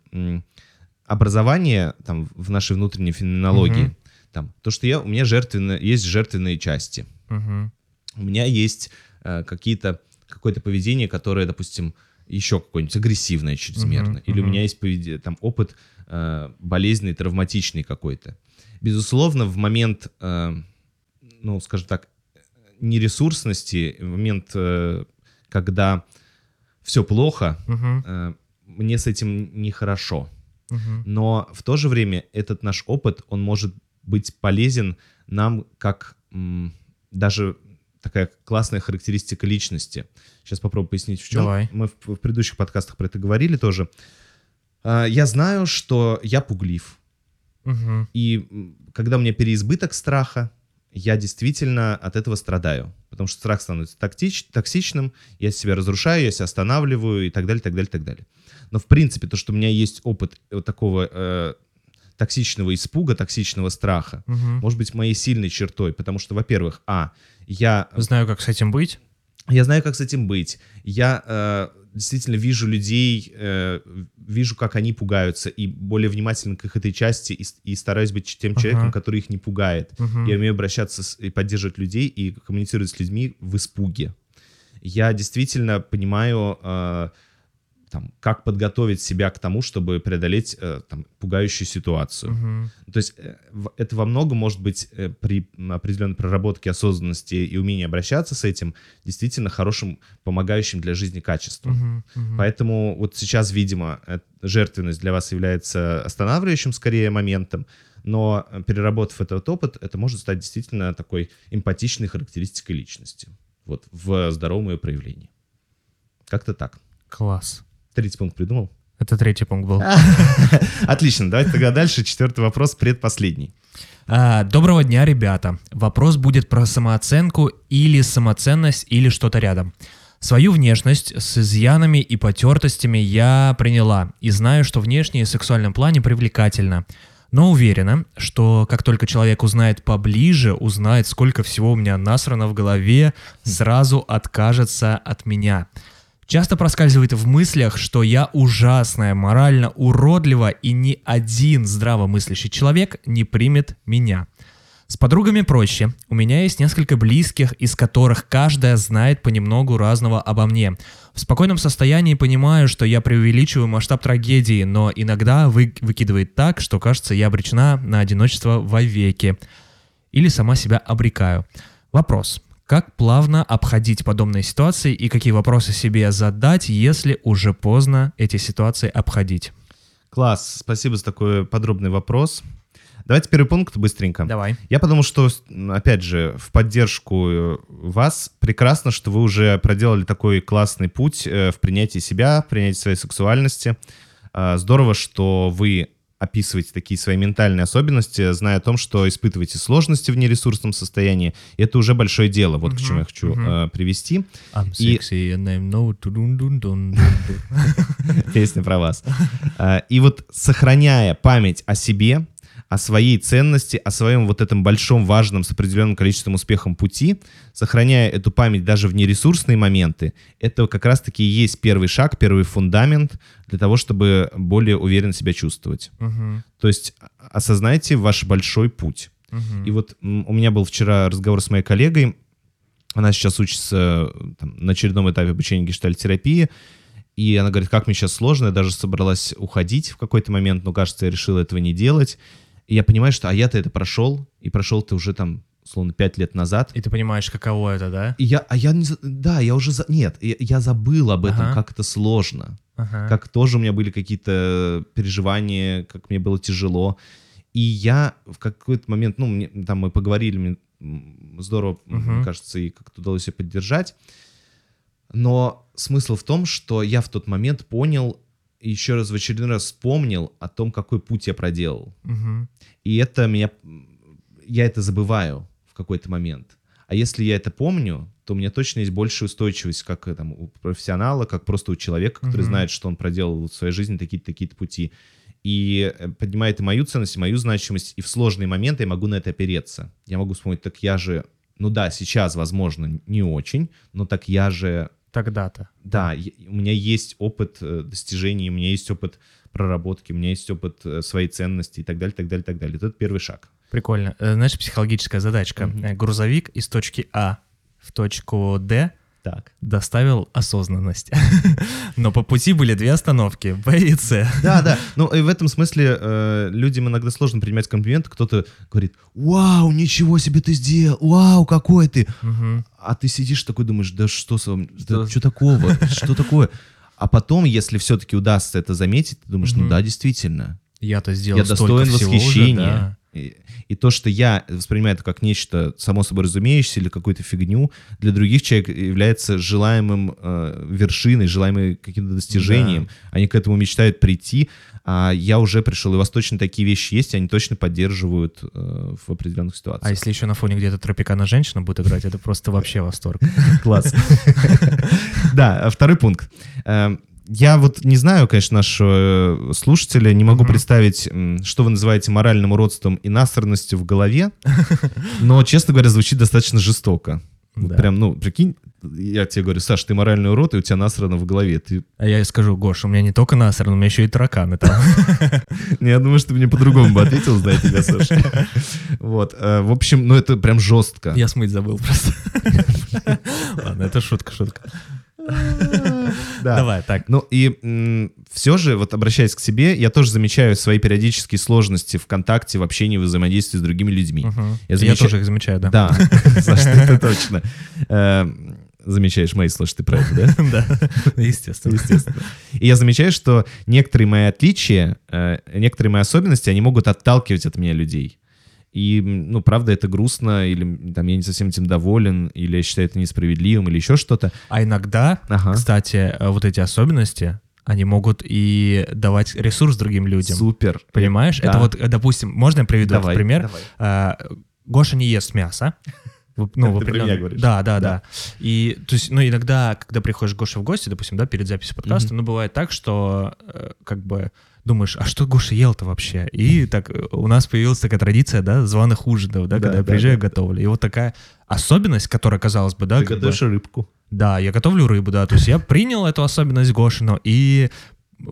образование там, в нашей внутренней феноменологии, Мгм. там, то, что я, у меня жертвенно, есть жертвенные части. Мгм. у меня есть э, какие-то какое-то поведение, которое, допустим, еще какое-нибудь агрессивное чрезмерно, Мгм, или у мгм. меня есть поведе- там опыт э, болезненный, травматичный какой-то. Безусловно, в момент, э, ну, скажем так, нересурсности, в момент, э, когда все плохо, Мгм. э, мне с этим нехорошо. Мгм. Но в то же время этот наш опыт, он может быть полезен нам как даже такая классная характеристика личности. Сейчас попробую пояснить, в чем. Давай. Мы в, в предыдущих подкастах про это говорили тоже. А, Я знаю, что я пуглив. Мгм. И когда у меня переизбыток страха, я действительно от этого страдаю. Потому что страх становится тактич, токсичным, я себя разрушаю, я себя останавливаю и так далее, так далее, так далее. Но в принципе то, что у меня есть опыт вот такого э, токсичного испуга, токсичного страха, Мгм. может быть моей сильной чертой. Потому что, во-первых, а, я Знаю, как с этим быть. Я знаю, как с этим быть. Я э, действительно вижу людей, э, вижу, как они пугаются, и более внимательно к их этой части, и, и стараюсь быть тем Ага. человеком, который их не пугает. Мгм. Я умею обращаться с- и поддерживать людей, и коммуницировать с людьми в испуге. Я действительно понимаю, э, там, как подготовить себя к тому, чтобы преодолеть э, там, пугающую ситуацию. Мгм. То есть э, это во многом может быть э, при определенной проработке осознанности и умении обращаться с этим действительно хорошим, помогающим для жизни качеством. Мгм. Мгм. Поэтому вот сейчас, видимо, э, жертвенность для вас является останавливающим скорее моментом, но э, переработав этот опыт, это может стать действительно такой эмпатичной характеристикой личности. Вот в здоровом ее проявлении. Как-то так. Класс. Третий пункт придумал? Это третий пункт был. Отлично, давайте тогда дальше. Четвертый вопрос, предпоследний. А, Доброго дня, ребята. Вопрос будет про самооценку или самоценность или что-то рядом. Свою внешность с изъянами и потертостями я приняла и знаю, что внешне и в сексуальном плане привлекательно. Но уверена, что как только человек узнает поближе, узнает, сколько всего у меня насрано в голове, сразу откажется от меня. Часто проскальзывает в мыслях, что я ужасная, морально уродлива, и ни один здравомыслящий человек не примет меня. С подругами проще. У меня есть несколько близких, из которых каждая знает понемногу разного обо мне. В спокойном состоянии понимаю, что я преувеличиваю масштаб трагедии, но иногда вы- выкидывает так, что кажется, я обречена на одиночество вовеки. Или сама себя обрекаю. Вопрос. Как плавно обходить подобные ситуации и какие вопросы себе задать, если уже поздно эти ситуации обходить? Класс, спасибо за такой подробный вопрос. Давайте первый пункт быстренько. Давай. Я потому что, опять же, в поддержку э, вас, прекрасно, что вы уже проделали такой классный путь э, в принятии себя, в принятии своей сексуальности. А, Здорово, что вы описываете такие свои ментальные особенности, зная о том, что испытываете сложности в нересурсном состоянии. Это уже большое дело. Вот к чему я хочу мгм. э, привести. I'm И- sexy and I'm no. Песня про вас. И вот сохраняя память о себе, о своей ценности, о своем вот этом большом, важном, с определенным количеством успехом пути, сохраняя эту память даже в нересурсные моменты, это как раз-таки и есть первый шаг, первый фундамент для того, чтобы более уверенно себя чувствовать. Мгм, То есть осознайте ваш большой путь. мгм. И вот у меня был вчера разговор с моей коллегой. Она сейчас учится э, там, на очередном этапе обучения гештальтерапии. И она говорит, как мне сейчас сложно, я даже собралась уходить в какой-то момент, но, кажется, я решила этого не делать. И я понимаю, что а я-то это прошел, и прошел ты уже там, словно, пять лет назад. И ты понимаешь, каково это, да? И я, а я не, да, я уже, за, нет, я, я забыл об этом, Ага. как это сложно Ага. как тоже у меня были какие-то переживания, как мне было тяжело. И я в какой-то момент, ну, мне, там мы поговорили, мне здорово, Мгм. мне кажется, и как-то удалось ее поддержать. Но смысл в том, что я в тот момент понял, еще раз в очередной раз вспомнил о том, какой путь я проделал. Мгм. И это меня... Я это забываю в какой-то момент. А если я это помню, то у меня точно есть большая устойчивость, как э, там, у профессионала, как просто у человека, который Мгм. знает, что он проделал в своей жизни такие-то такие пути. И э, поднимает и мою ценность, и мою значимость. И в сложные моменты я могу на это опереться. Я могу вспомнить, так я же... Ну да, сейчас, возможно, не очень, но так я же Тогда-то. да, у меня есть опыт э, достижений, у меня есть опыт проработки, у меня есть опыт э, своей ценности и так далее, так далее, так далее. Это первый шаг. Прикольно. Э, Знаешь, психологическая задачка. Э, Грузовик из точки А в точку Д Так. доставил осознанность. Но по пути были две остановки, Б и С. Да, да. Ну, и в этом смысле э, людям иногда сложно принимать комплименты. Кто-то говорит, вау, ничего себе ты сделал, вау, какой ты. Мгм. А ты сидишь такой, думаешь, да что, Что? да что такого, что такое? А потом, если все-таки удастся это заметить, ты думаешь, ну Мгм. да, действительно, Я-то сделал я достоин всего уже, восхищения. да. И, и то, что я воспринимаю это как нечто само собой разумеющееся или какую-то фигню, для других человек является желаемым э, вершиной, желаемым каким-то достижением. Они к этому мечтают прийти, а я уже пришел. И у вас точно такие вещи есть, и они точно поддерживают э, в определенных А ситуациях. если еще на фоне где-то тропикана женщина будет играть, это просто вообще восторг. Класс. Да, а второй пункт. Я вот не знаю, конечно, нашего э, слушателя, не могу Мгм. представить, что вы называете моральным уродством и насранностью в голове, но, честно говоря, звучит достаточно жестоко. Да. Прям, ну, прикинь, я тебе говорю, Саш, ты моральный урод, и у тебя насрано в голове. Ты... А я скажу, Гош, у меня не только насрано, у меня еще и тараканы там. Не, Я думаю, что ты мне по-другому бы ответил, зная тебя, Саша. Вот. э, В общем, ну это прям жестко. Я смыть забыл просто. Ладно, это шутка, шутка. Да. Давай, так. Ну и все же, вот обращаясь к себе, я тоже замечаю свои периодические сложности в контакте, в общении, в взаимодействии с другими людьми. Мгм. Я Я замечаю- тоже их замечаю, да. Да, Саша, это точно. Э, Замечаешь мои слушай, ты про это, да? Да, естественно. Естественно. И я замечаю, что некоторые мои отличия, э, некоторые мои особенности, они могут отталкивать от меня людей. И, ну, правда, это грустно, или там я не совсем этим доволен, или я считаю это несправедливым, или еще что-то. А иногда, Ага. кстати, э, вот эти особенности, они могут и давать ресурс другим людям. Супер. Понимаешь? Да. Это вот, допустим, можно я приведу этот Давай, пример? давай. А, Гоша не ест мясо. В- Ну, Это в ты определенном- меня говоришь. Да, да, Да. да. И, то есть, ну, иногда, когда приходишь к Гоше в гости, допустим, да, перед записью подкаста, ну, бывает так, что, э, как бы, думаешь, а что Гоша ел-то вообще? И так э, у нас появилась такая традиция, да, званых ужинов, да, Да, когда я да, приезжаю, да, готовлю. И вот такая особенность, которая, казалось бы, да, Ты как бы- готовишь рыбку. да, я готовлю рыбу, да, то есть я принял эту особенность Гошину и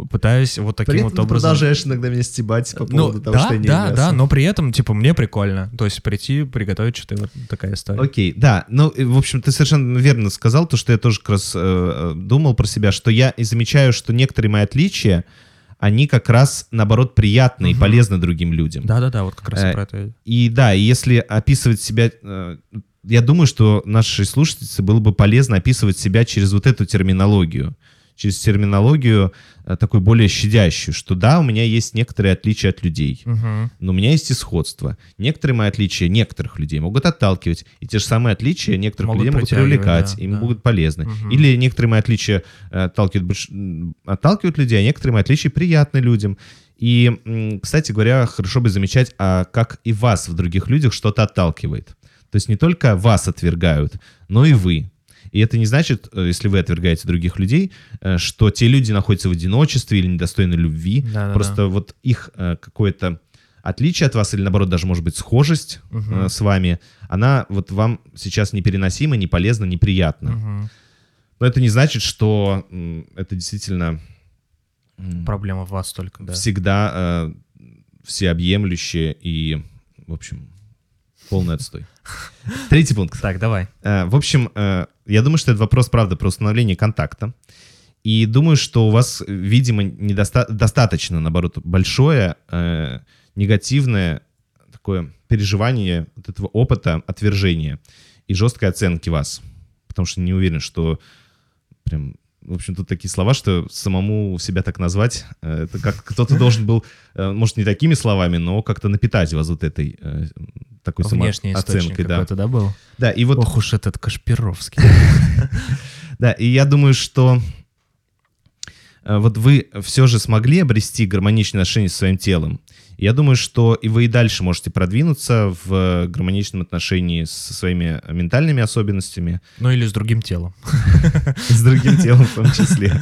пытаюсь вот таким При вот образом... продолжаешь иногда меня стебать по Ну, поводу того, да, что я не да, ем да, мясо. но при этом, типа, мне прикольно. То есть прийти, приготовить что-то, вот такая история. Окей, да. Ну, и, в общем, ты совершенно верно сказал, то, что я тоже как раз э, э, думал про себя, что я и замечаю, что некоторые мои отличия, они как раз, наоборот, приятны и Мгм. полезны другим людям. Да-да-да, вот как раз Э, про это. И да, и если описывать себя... э, Я думаю, что нашей слушательнице было бы полезно описывать себя через вот эту терминологию. Через терминологию э, такой более щадящую, что да, у меня есть некоторые отличия от людей, Мгм. но у меня есть и сходство. Некоторые мои отличия некоторых людей могут отталкивать, и те же самые отличия некоторых Могут людей могут привлекать, да, им да. будут полезны. Мгм. Или некоторые мои отличия э, отталкивают, отталкивают людей, а некоторые мои отличия приятны людям. И, кстати говоря, хорошо бы замечать, а как и вас в других людях что-то отталкивает. То есть не только вас отвергают, но и вы. И это не значит, э, если вы отвергаете других людей, э, что те люди находятся в одиночестве или недостойны любви. Да-да-да. Просто вот их э, какое-то отличие от вас, или наоборот, даже, может быть, схожесть э, с вами, она вот вам сейчас непереносима, не полезна, неприятна. Мгм. Но это не значит, что это действительно Проблема в вас только, да. всегда э, всеобъемлющее и, в общем, полный отстой. Третий пункт. Так, давай. Э, В общем, э, я думаю, что это вопрос, правда, про установление контакта. И думаю, что у вас, видимо, недоста- достаточно, наоборот, большое э, негативное такое переживание вот этого опыта отвержения и жесткой оценки вас. Потому что не уверен, что прям... В общем, тут такие слова, что самому себя так назвать, э, это как кто-то должен был, э, может, не такими словами, но как-то напитать вас вот этой э, такой Внешний самооценкой. Да. да, был? да, и вот Ох уж этот Кашпировский. Да, и я думаю, что вот вы все же смогли обрести гармоничные отношения со своим телом. Я думаю, что и вы и дальше можете продвинуться в гармоничном отношении со своими ментальными особенностями, Ну или с другим телом. с другим телом в том числе.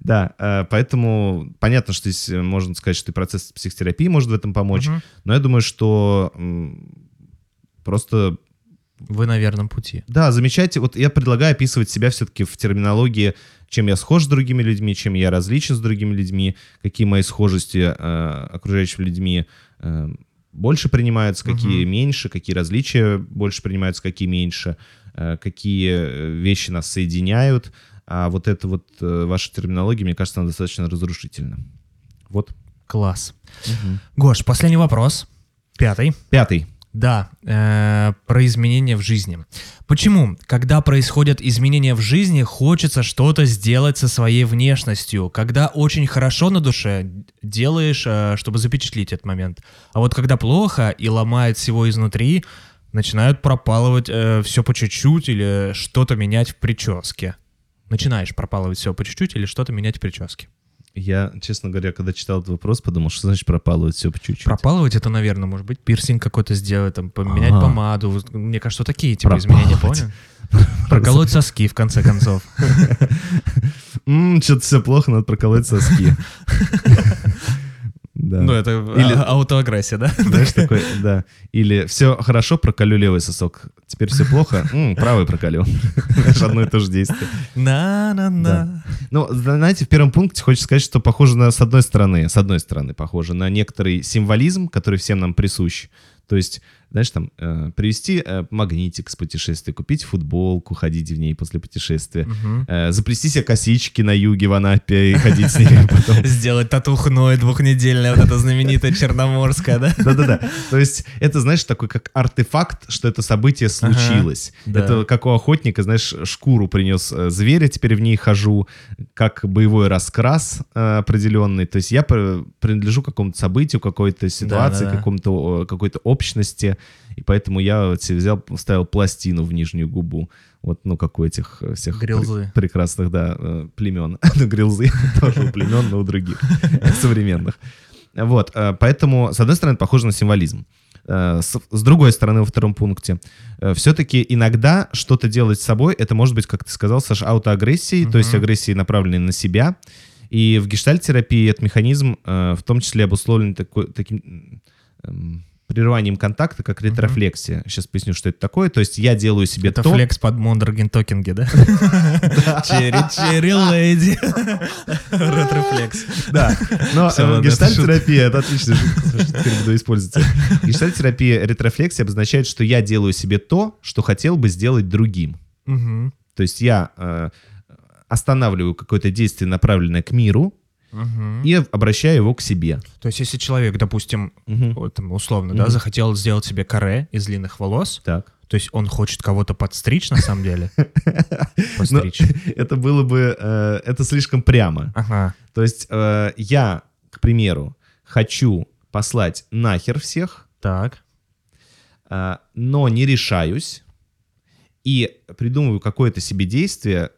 Да, э, поэтому понятно, что здесь э, можно сказать, что и процесс психотерапии может в этом помочь, но я думаю, что просто Вы на верном пути. Да, замечайте. Вот я предлагаю описывать себя все-таки в терминологии, чем я схож с другими людьми, чем я различен с другими людьми, какие мои схожести э, окружающими людьми э, больше принимаются, какие меньше, какие различия больше принимаются, какие меньше, э, какие э, вещи нас соединяют. А вот эта вот э, ваша терминология, мне кажется, она достаточно разрушительна. Вот. Класс. Гош, последний вопрос. Пятый. Пятый. Да, э, про изменения в жизни. Почему, когда происходят изменения в жизни, хочется что-то сделать со своей внешностью? Когда очень хорошо на душе, делаешь, э, чтобы запечатлить этот момент. А вот когда плохо и ломает всего изнутри, начинают пропалывать все по чуть-чуть или что-то менять в прическе. Начинаешь пропалывать все по чуть-чуть или что-то менять в прическе. Я, честно говоря, когда читал этот вопрос, подумал, что значит пропалывать все по чуть-чуть. Пропалывать это, наверное, может быть, пирсинг какой-то сделать, там, поменять Ага. помаду. Мне кажется, такие типа изменения, Пропалывать. понял? Проколоть соски, в конце концов. что-то все плохо, надо проколоть соски. Да. Ну, это Или- а- аутоагрессия, да? Знаешь, такой, да. Или все хорошо, проколю левый сосок. Теперь все плохо, правый проколю. Знаешь, одно и то же действие. На-на-на. Ну, знаете, в первом пункте хочется сказать, что похоже на, с одной стороны, с одной стороны, похоже на некоторый символизм, который всем нам присущ. То есть, знаешь, там, э, привезти э, магнитик с путешествия, купить футболку, ходить в ней после путешествия, Мгм. э, заплести себе косички на юге в Анапе и ходить с ними потом. Сделать татухной двухнедельное, вот это знаменитое черноморское, да? Да-да-да. То есть это, знаешь, такой как артефакт, что это событие случилось. Это как у охотника, знаешь, шкуру принес э, зверя, теперь в ней хожу, как боевой раскрас э, определенный. То есть я пр- принадлежу какому-то событию, какой-то ситуации, какому-то, какой-то общности. И поэтому я вот себе взял, вставил пластину в нижнюю губу. Вот, ну, как у этих э, всех пр- прекрасных, да, э, племен. Ну, грилзы тоже у племен, но у других современных. Вот, э, поэтому, с одной стороны, похоже на символизм. С, с другой стороны, во втором пункте, все-таки иногда что-то делать с собой, это может быть, как ты сказал, Саш, аутоагрессией, то есть агрессией, направленной на себя. И в гештальт-терапии этот механизм э, в том числе обусловлен такой, таким эм, прерыванием контакта, как ретрофлексия. Сейчас поясню, что это такое. То есть я делаю себе Это то... флекс под Modern Talking, да? Cheri Cheri Lady. Ретрофлекс. Да, но э, ладно, гештальт-терапия, это отлично, теперь буду использовать. Гештальт-терапия ретрофлексия обозначает, что я делаю себе то, что хотел бы сделать другим. То есть я э, останавливаю какое-то действие, направленное к миру, И обращаю его к себе. То есть, если человек, допустим, Мгм. вот там, условно, да, Мгм. захотел сделать себе каре из длинных волос, Так. то есть он хочет кого-то подстричь на самом деле? Но Постричь. это было бы, э, это слишком прямо. Ага. То есть э, я, к примеру, хочу послать нахер всех, Так. э, но не решаюсь и придумываю какое-то себе действие,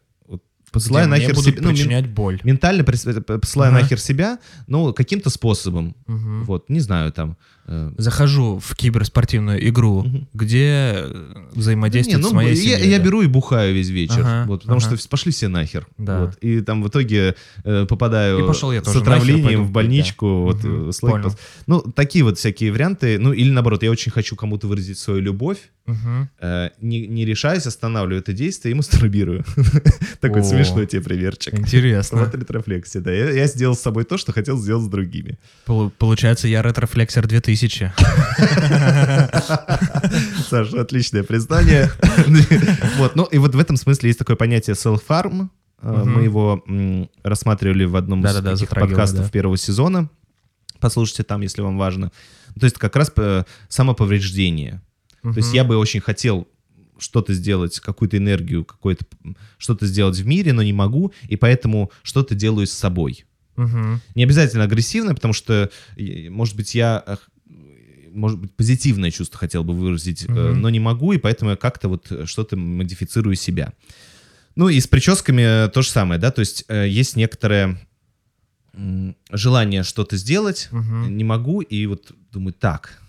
Где мне нахер себе, ну, мен- причинять боль. ментально прис- э, посылаю Ага. нахер себя, ну, каким-то способом. Мгм. Вот, не знаю, там... э, Захожу в киберспортивную игру, Мгм. где э, взаимодействует Да не, с ну, моей я, семьей. я да. беру и бухаю весь вечер, Ага, вот, потому ага. что пошли все нахер. Да. Вот, и там в итоге э, попадаю И пошел я с нахер, отравлением пойду в больничку. да. Вот, лайк- понял. Ну, такие вот всякие варианты. Ну, или наоборот, я очень хочу кому-то выразить свою любовь, Мгм. э, не, не решаюсь, останавливаю это действие и мастурбирую. Такой О. смешной тебе примерчик. Интересно. Вот ретрофлексия, да. Я, я сделал с собой то, что хотел сделать с другими. Полу- Получается, я ретрофлексер 2000. Саша, отличное признание. Вот, ну и вот в этом смысле есть такое понятие self-harm. Э. Мы его рассматривали в одном из подкастов первого сезона. Послушайте там, если вам важно. То есть как раз э, самоповреждение. То есть я бы очень хотел что-то сделать, какую-то энергию, какое-то что-то сделать в мире, но не могу, и поэтому что-то делаю с собой. Мгм. Не обязательно агрессивно, потому что, может быть, я, может быть, позитивное чувство хотел бы выразить, Мгм. но не могу, и поэтому я как-то вот э, что-то модифицирую себя. Ну и с прическами э, то же самое, да, то есть есть некоторое желание что-то сделать, Мгм. не могу, и вот думаю, так,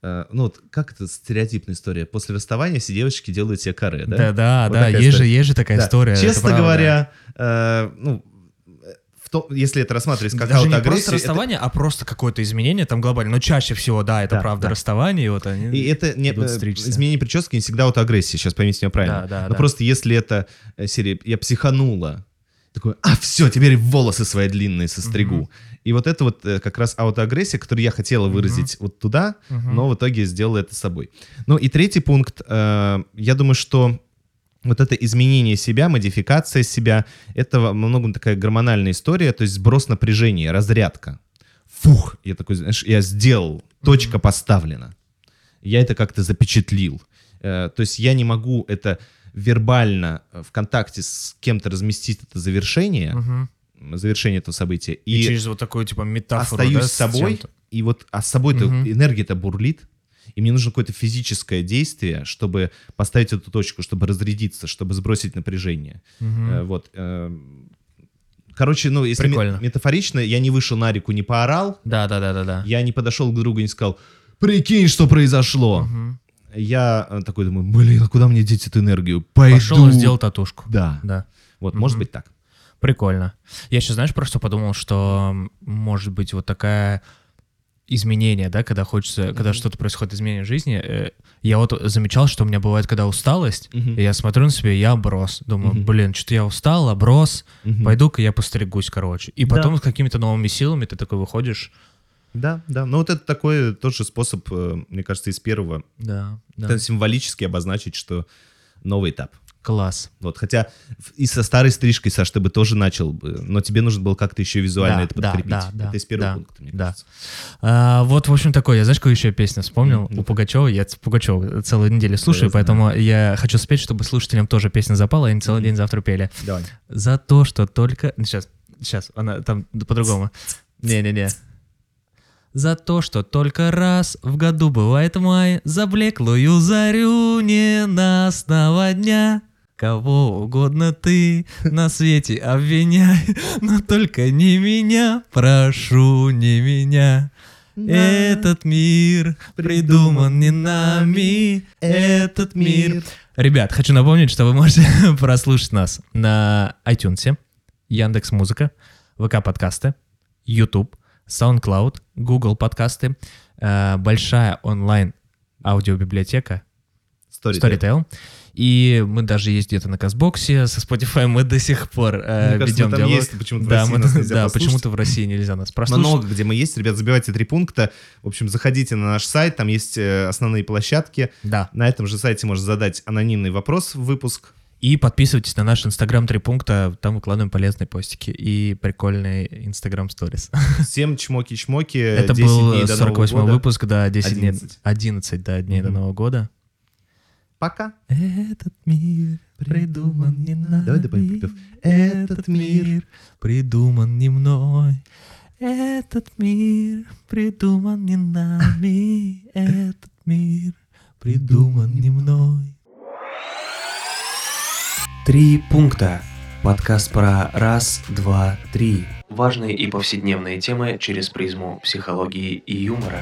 ну вот как это стереотипная история, после расставания все девочки делают себе каре, да? Да, да, Вот да, такая есть же, история. есть же такая Да. история. Честно правда. говоря, э, ну, в том, если это рассматривать как Даже не просто аутоагрессию, это- расставание, а просто какое-то изменение там глобально. Но чаще всего, да, это Да, правда да. расставание, и вот они... И это не, э, изменение прически не всегда аутоагрессия, сейчас поймите меня правильно. Да, да, Но да. просто если это э, серия «я психанула», такой, а, все, теперь волосы свои длинные состригу. Мгм. И вот это вот э, как раз аутоагрессия, которую я хотела выразить вот туда, Мгм. но в итоге сделала это собой. Ну и третий пункт, э, я думаю, что вот это изменение себя, модификация себя, это во многом такая гормональная история, то есть сброс напряжения, разрядка. Фух, я такой, знаешь, я сделал, точка поставлена. Я это как-то запечатлил. Э, То есть я не могу это вербально э, в контакте с кем-то разместить это завершение, Мгм. завершение этого события. И, И, через вот такую, типа, метафору, остаюсь да, с собой, и вот а с собой-то Мгм. энергия-то бурлит, и мне нужно какое-то физическое действие, чтобы поставить эту точку, чтобы разрядиться, чтобы сбросить напряжение. Э, Вот. э, Короче, ну, если Прикольно. метафорично, я не вышел на реку, не поорал, Да, да, да, да, да. я не подошел к другу и не сказал, прикинь, что произошло. Мгм. Я э, такой думаю, блин, а куда мне деть эту энергию? Пойду. Пошел и сделал татушку. Да. Да. Вот, Мгм. может быть так. Прикольно. Я еще, знаешь, просто подумал, что может быть вот такая изменение, да, когда хочется, когда Мгм. что-то происходит изменение в жизни. э, Я вот замечал, что у меня бывает, когда усталость, Мгм. и я смотрю на себя, я оброс. Думаю, Мгм. блин, что-то я устал, оброс, Мгм. пойду-ка я постригусь, короче. И Да. потом с какими-то новыми силами ты такой выходишь. Да, да. Ну вот это такой тоже способ, э, мне кажется, из первого. Да, да. Это символически обозначить, что новый этап. Класс. Вот, хотя и со старой стрижкой, Саш, ты бы тоже начал, но тебе нужно было как-то еще визуально Да, это да, подкрепить. да, да, это из первого да, пункта, мне да. кажется. А, вот, в общем, такое. Я знаешь, какую еще песню вспомнил? Ну, У Пугачева. Я Пугачева целую неделю слушаю, знаю. поэтому я хочу спеть, чтобы слушателям тоже песня запала, и они целый Мгм. день завтра пели. Давай. За то, что только... Сейчас, сейчас, она там по-другому. Не-не-не. За то, что только раз в году бывает май, За блеклую зарю ненастного дня. Кого угодно ты на свете обвиняй, Но только не меня, прошу, не меня. Этот мир придуман не нами, этот мир. Ребят, хочу напомнить, что вы можете прослушать нас на iTunes, Яндекс Музыка, ВК подкасты, YouTube, SoundCloud, Google подкасты, э, большая онлайн аудиобиблиотека Storytel. Storytel. И мы даже есть где-то на Казбоксе, со Spotify мы до сих пор э, Мне кажется, ведем там диалог. есть, почему-то в да, России мы- нас нельзя да, послушать. почему-то в России нельзя нас прослушать. Много где мы есть, ребят, забивайте три пункта. В общем, заходите на наш сайт, там есть э, основные площадки. Да. На этом же сайте можно задать анонимный вопрос в выпуск. И подписывайтесь на наш Инстаграм три пункта, там выкладываем полезные постики и прикольные Инстаграм сторис. Всем чмоки-чмоки. Это 10 был дней до 48 Нового года. выпуск, да, 10 дней, 11. 11 да, дней до Мгм. Нового года. Пока. Этот мир придуман не нами. Давай допоем припев. Этот мир придуман не мной. Этот мир придуман не нами. Этот мир придуман не мной. Три пункта. Подкаст про раз, два, три. Важные и повседневные темы через призму психологии и юмора.